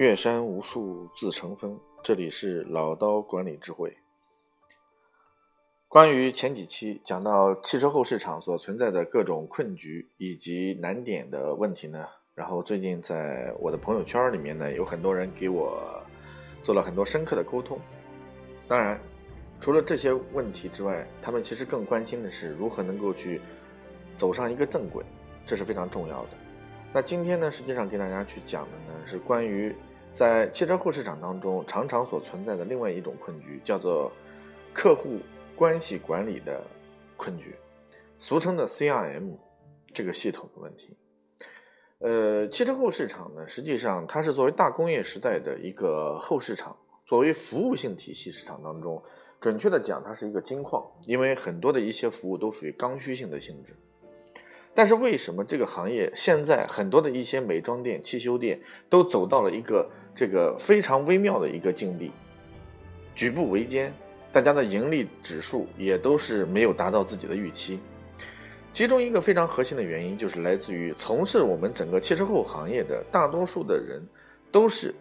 岳山无数自成峰，这里是老刀管理智慧。关于前几期讲到汽车后市场所存在的各种困局以及难点的问题呢，然后最近在我的朋友圈里面呢，有很多人给我做了很多深刻的沟通。当然，除了这些问题之外，他们其实更关心的是如何能够去走上一个正轨，这是非常重要的。那今天呢，实际上给大家去讲的呢，是关于在汽车后市场当中常常所存在的另外一种困局，叫做客户。关系管理的困局，俗称的 CRM 这个系统的问题。呃，汽车后市场呢，实际上它是作为大工业时代的一个后市场，作为服务性体系市场当中，准确的讲，它是一个金矿，因为很多的一些服务都属于刚需性的性质。但是为什么这个行业现在很多的一些美妆店、汽修店都走到了一个这个非常微妙的一个境地，举步维艰？大家的盈利指数也都是没有达到自己的预期，其中一个非常核心的原因就是来自于从事我们整个汽车后行业的大多数的人，都是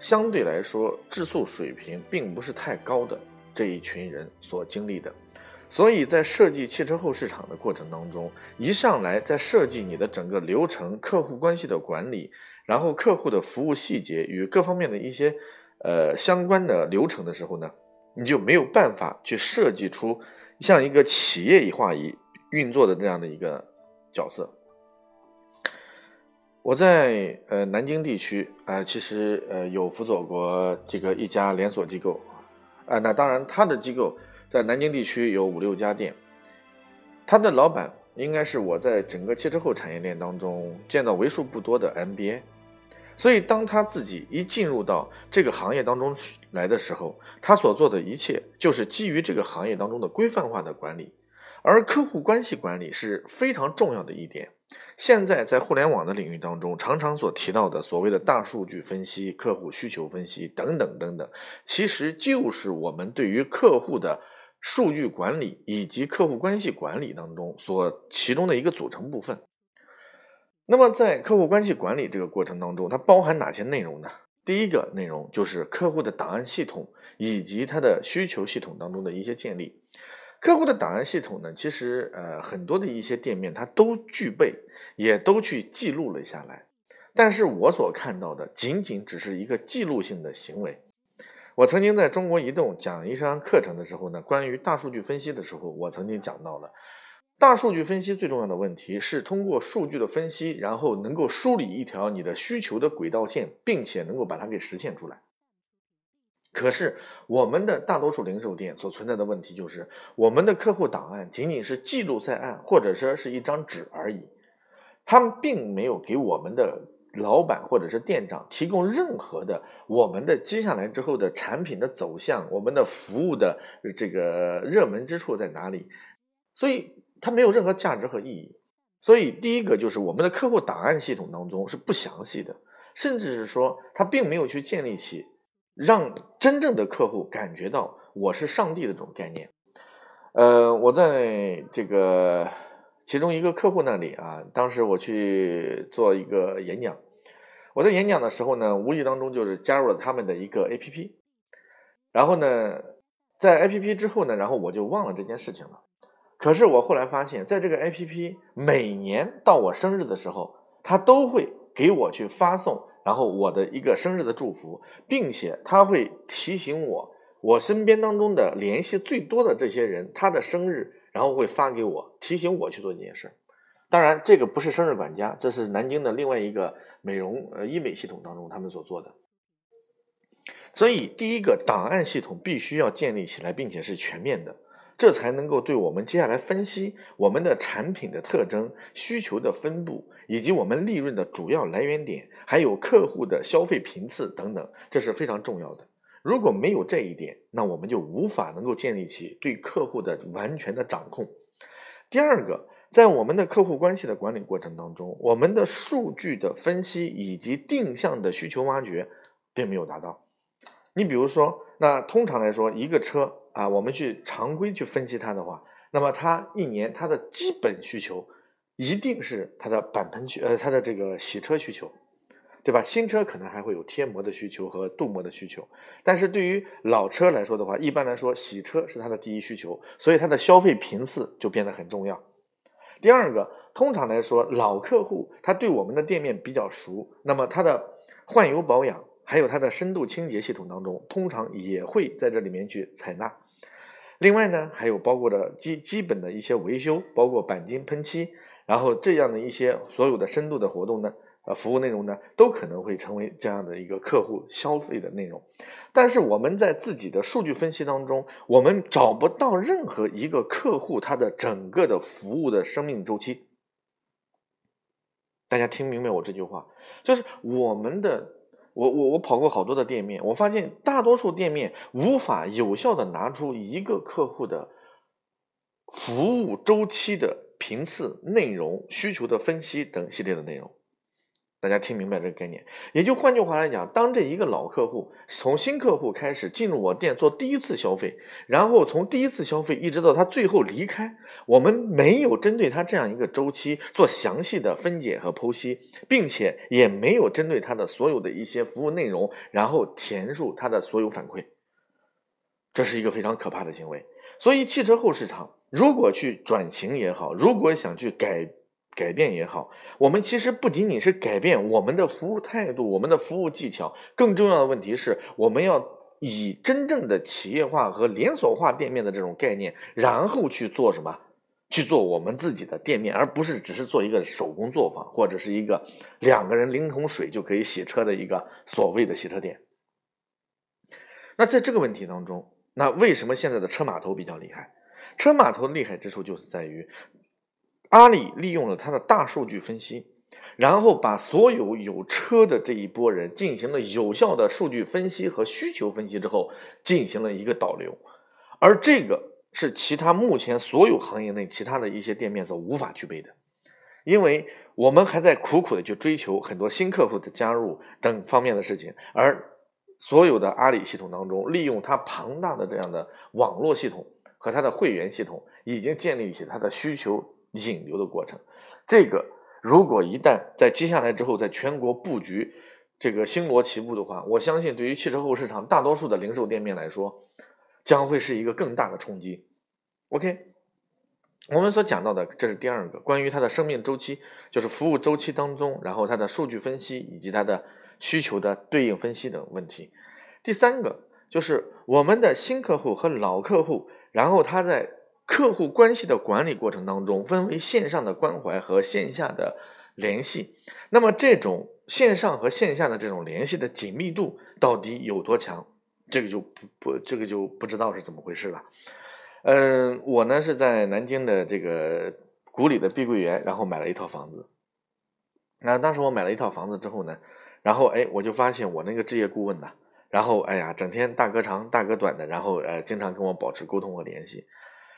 相对来说质素水平并不是太高的这一群人所经历的，所以在设计汽车后市场的过程当中，一上来在设计你的整个流程、客户关系的管理，然后客户的服务细节与各方面的一些呃相关的流程的时候呢。你就没有办法去设计出像一个企业一化一运作的这样的一个角色。我在呃南京地区啊，其实呃有辅佐过这个一家连锁机构啊，那当然他的机构在南京地区有五六家店，他的老板应该是我在整个汽车后产业链当中见到为数不多的 MBA。所以，当他自己一进入到这个行业当中来的时候，他所做的一切就是基于这个行业当中的规范化的管理，而客户关系管理是非常重要的一点。现在在互联网的领域当中，常常所提到的所谓的大数据分析、客户需求分析等等等等，其实就是我们对于客户的数据管理以及客户关系管理当中所其中的一个组成部分。那么，在客户关系管理这个过程当中，它包含哪些内容呢？第一个内容就是客户的档案系统以及它的需求系统当中的一些建立。客户的档案系统呢，其实呃很多的一些店面它都具备，也都去记录了下来。但是我所看到的仅仅只是一个记录性的行为。我曾经在中国移动讲一堂课程的时候呢，关于大数据分析的时候，我曾经讲到了。大数据分析最重要的问题是通过数据的分析，然后能够梳理一条你的需求的轨道线，并且能够把它给实现出来。可是我们的大多数零售店所存在的问题就是，我们的客户档案仅仅是记录在案，或者说是一张纸而已，他们并没有给我们的老板或者是店长提供任何的我们的接下来之后的产品的走向，我们的服务的这个热门之处在哪里，所以。它没有任何价值和意义，所以第一个就是我们的客户档案系统当中是不详细的，甚至是说它并没有去建立起让真正的客户感觉到我是上帝的这种概念。呃，我在这个其中一个客户那里啊，当时我去做一个演讲，我在演讲的时候呢，无意当中就是加入了他们的一个 APP，然后呢，在 APP 之后呢，然后我就忘了这件事情了。可是我后来发现，在这个 APP 每年到我生日的时候，它都会给我去发送，然后我的一个生日的祝福，并且它会提醒我，我身边当中的联系最多的这些人，他的生日，然后会发给我，提醒我去做这件事。当然，这个不是生日管家，这是南京的另外一个美容呃医美系统当中他们所做的。所以，第一个档案系统必须要建立起来，并且是全面的。这才能够对我们接下来分析我们的产品的特征、需求的分布，以及我们利润的主要来源点，还有客户的消费频次等等，这是非常重要的。如果没有这一点，那我们就无法能够建立起对客户的完全的掌控。第二个，在我们的客户关系的管理过程当中，我们的数据的分析以及定向的需求挖掘并没有达到。你比如说，那通常来说，一个车。啊，我们去常规去分析它的话，那么它一年它的基本需求一定是它的板盆需呃它的这个洗车需求，对吧？新车可能还会有贴膜的需求和镀膜的需求，但是对于老车来说的话，一般来说洗车是它的第一需求，所以它的消费频次就变得很重要。第二个，通常来说，老客户他对我们的店面比较熟，那么他的换油保养还有他的深度清洁系统当中，通常也会在这里面去采纳。另外呢，还有包括的基基本的一些维修，包括钣金喷漆，然后这样的一些所有的深度的活动呢，呃，服务内容呢，都可能会成为这样的一个客户消费的内容。但是我们在自己的数据分析当中，我们找不到任何一个客户他的整个的服务的生命周期。大家听明白我这句话，就是我们的。我我我跑过好多的店面，我发现大多数店面无法有效的拿出一个客户的服务周期的频次、内容、需求的分析等系列的内容。大家听明白这个概念，也就换句话来讲，当这一个老客户从新客户开始进入我店做第一次消费，然后从第一次消费一直到他最后离开，我们没有针对他这样一个周期做详细的分解和剖析，并且也没有针对他的所有的一些服务内容，然后填入他的所有反馈，这是一个非常可怕的行为。所以汽车后市场如果去转型也好，如果想去改。改变也好，我们其实不仅仅是改变我们的服务态度、我们的服务技巧，更重要的问题是，我们要以真正的企业化和连锁化店面的这种概念，然后去做什么？去做我们自己的店面，而不是只是做一个手工作坊，或者是一个两个人拎桶水就可以洗车的一个所谓的洗车店。那在这个问题当中，那为什么现在的车码头比较厉害？车码头的厉害之处就是在于。阿里利用了它的大数据分析，然后把所有有车的这一波人进行了有效的数据分析和需求分析之后，进行了一个导流，而这个是其他目前所有行业内其他的一些店面所无法具备的，因为我们还在苦苦的去追求很多新客户的加入等方面的事情，而所有的阿里系统当中，利用它庞大的这样的网络系统和它的会员系统，已经建立起它的需求。引流的过程，这个如果一旦在接下来之后，在全国布局这个星罗棋布的话，我相信对于汽车后市场大多数的零售店面来说，将会是一个更大的冲击。OK，我们所讲到的这是第二个关于它的生命周期，就是服务周期当中，然后它的数据分析以及它的需求的对应分析等问题。第三个就是我们的新客户和老客户，然后他在。客户关系的管理过程当中，分为线上的关怀和线下的联系。那么，这种线上和线下的这种联系的紧密度到底有多强？这个就不不，这个就不知道是怎么回事了。嗯，我呢是在南京的这个古里的碧桂园，然后买了一套房子。那当时我买了一套房子之后呢，然后哎，我就发现我那个置业顾问呢，然后哎呀，整天大哥长大哥短的，然后呃，经常跟我保持沟通和联系。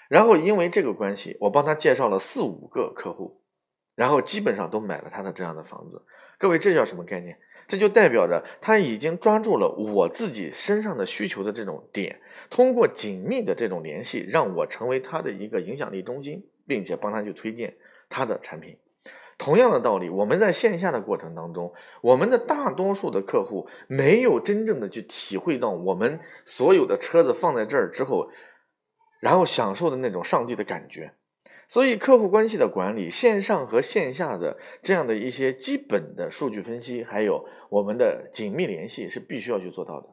然后因为这个关系，我帮他介绍了四五个客户，然后基本上都买了他的这样的房子。各位，这叫什么概念？这就代表着他已经抓住了我自己身上的需求的这种点，通过紧密的这种联系，让我成为他的一个影响力中心，并且帮他去推荐他的产品。同样的道理，我们在线下的过程当中，我们的大多数的客户没有真正的去体会到我们所有的车子放在这儿之后。然后享受的那种上帝的感觉，所以客户关系的管理，线上和线下的这样的一些基本的数据分析，还有我们的紧密联系是必须要去做到的。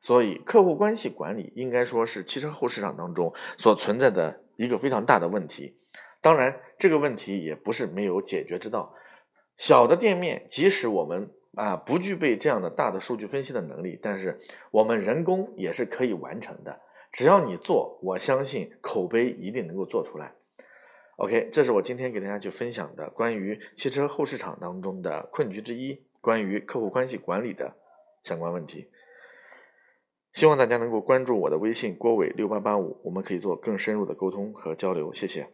所以客户关系管理应该说是汽车后市场当中所存在的一个非常大的问题。当然，这个问题也不是没有解决之道。小的店面，即使我们啊不具备这样的大的数据分析的能力，但是我们人工也是可以完成的。只要你做，我相信口碑一定能够做出来。OK，这是我今天给大家去分享的关于汽车后市场当中的困局之一，关于客户关系管理的相关问题。希望大家能够关注我的微信郭伟六八八五，我们可以做更深入的沟通和交流。谢谢。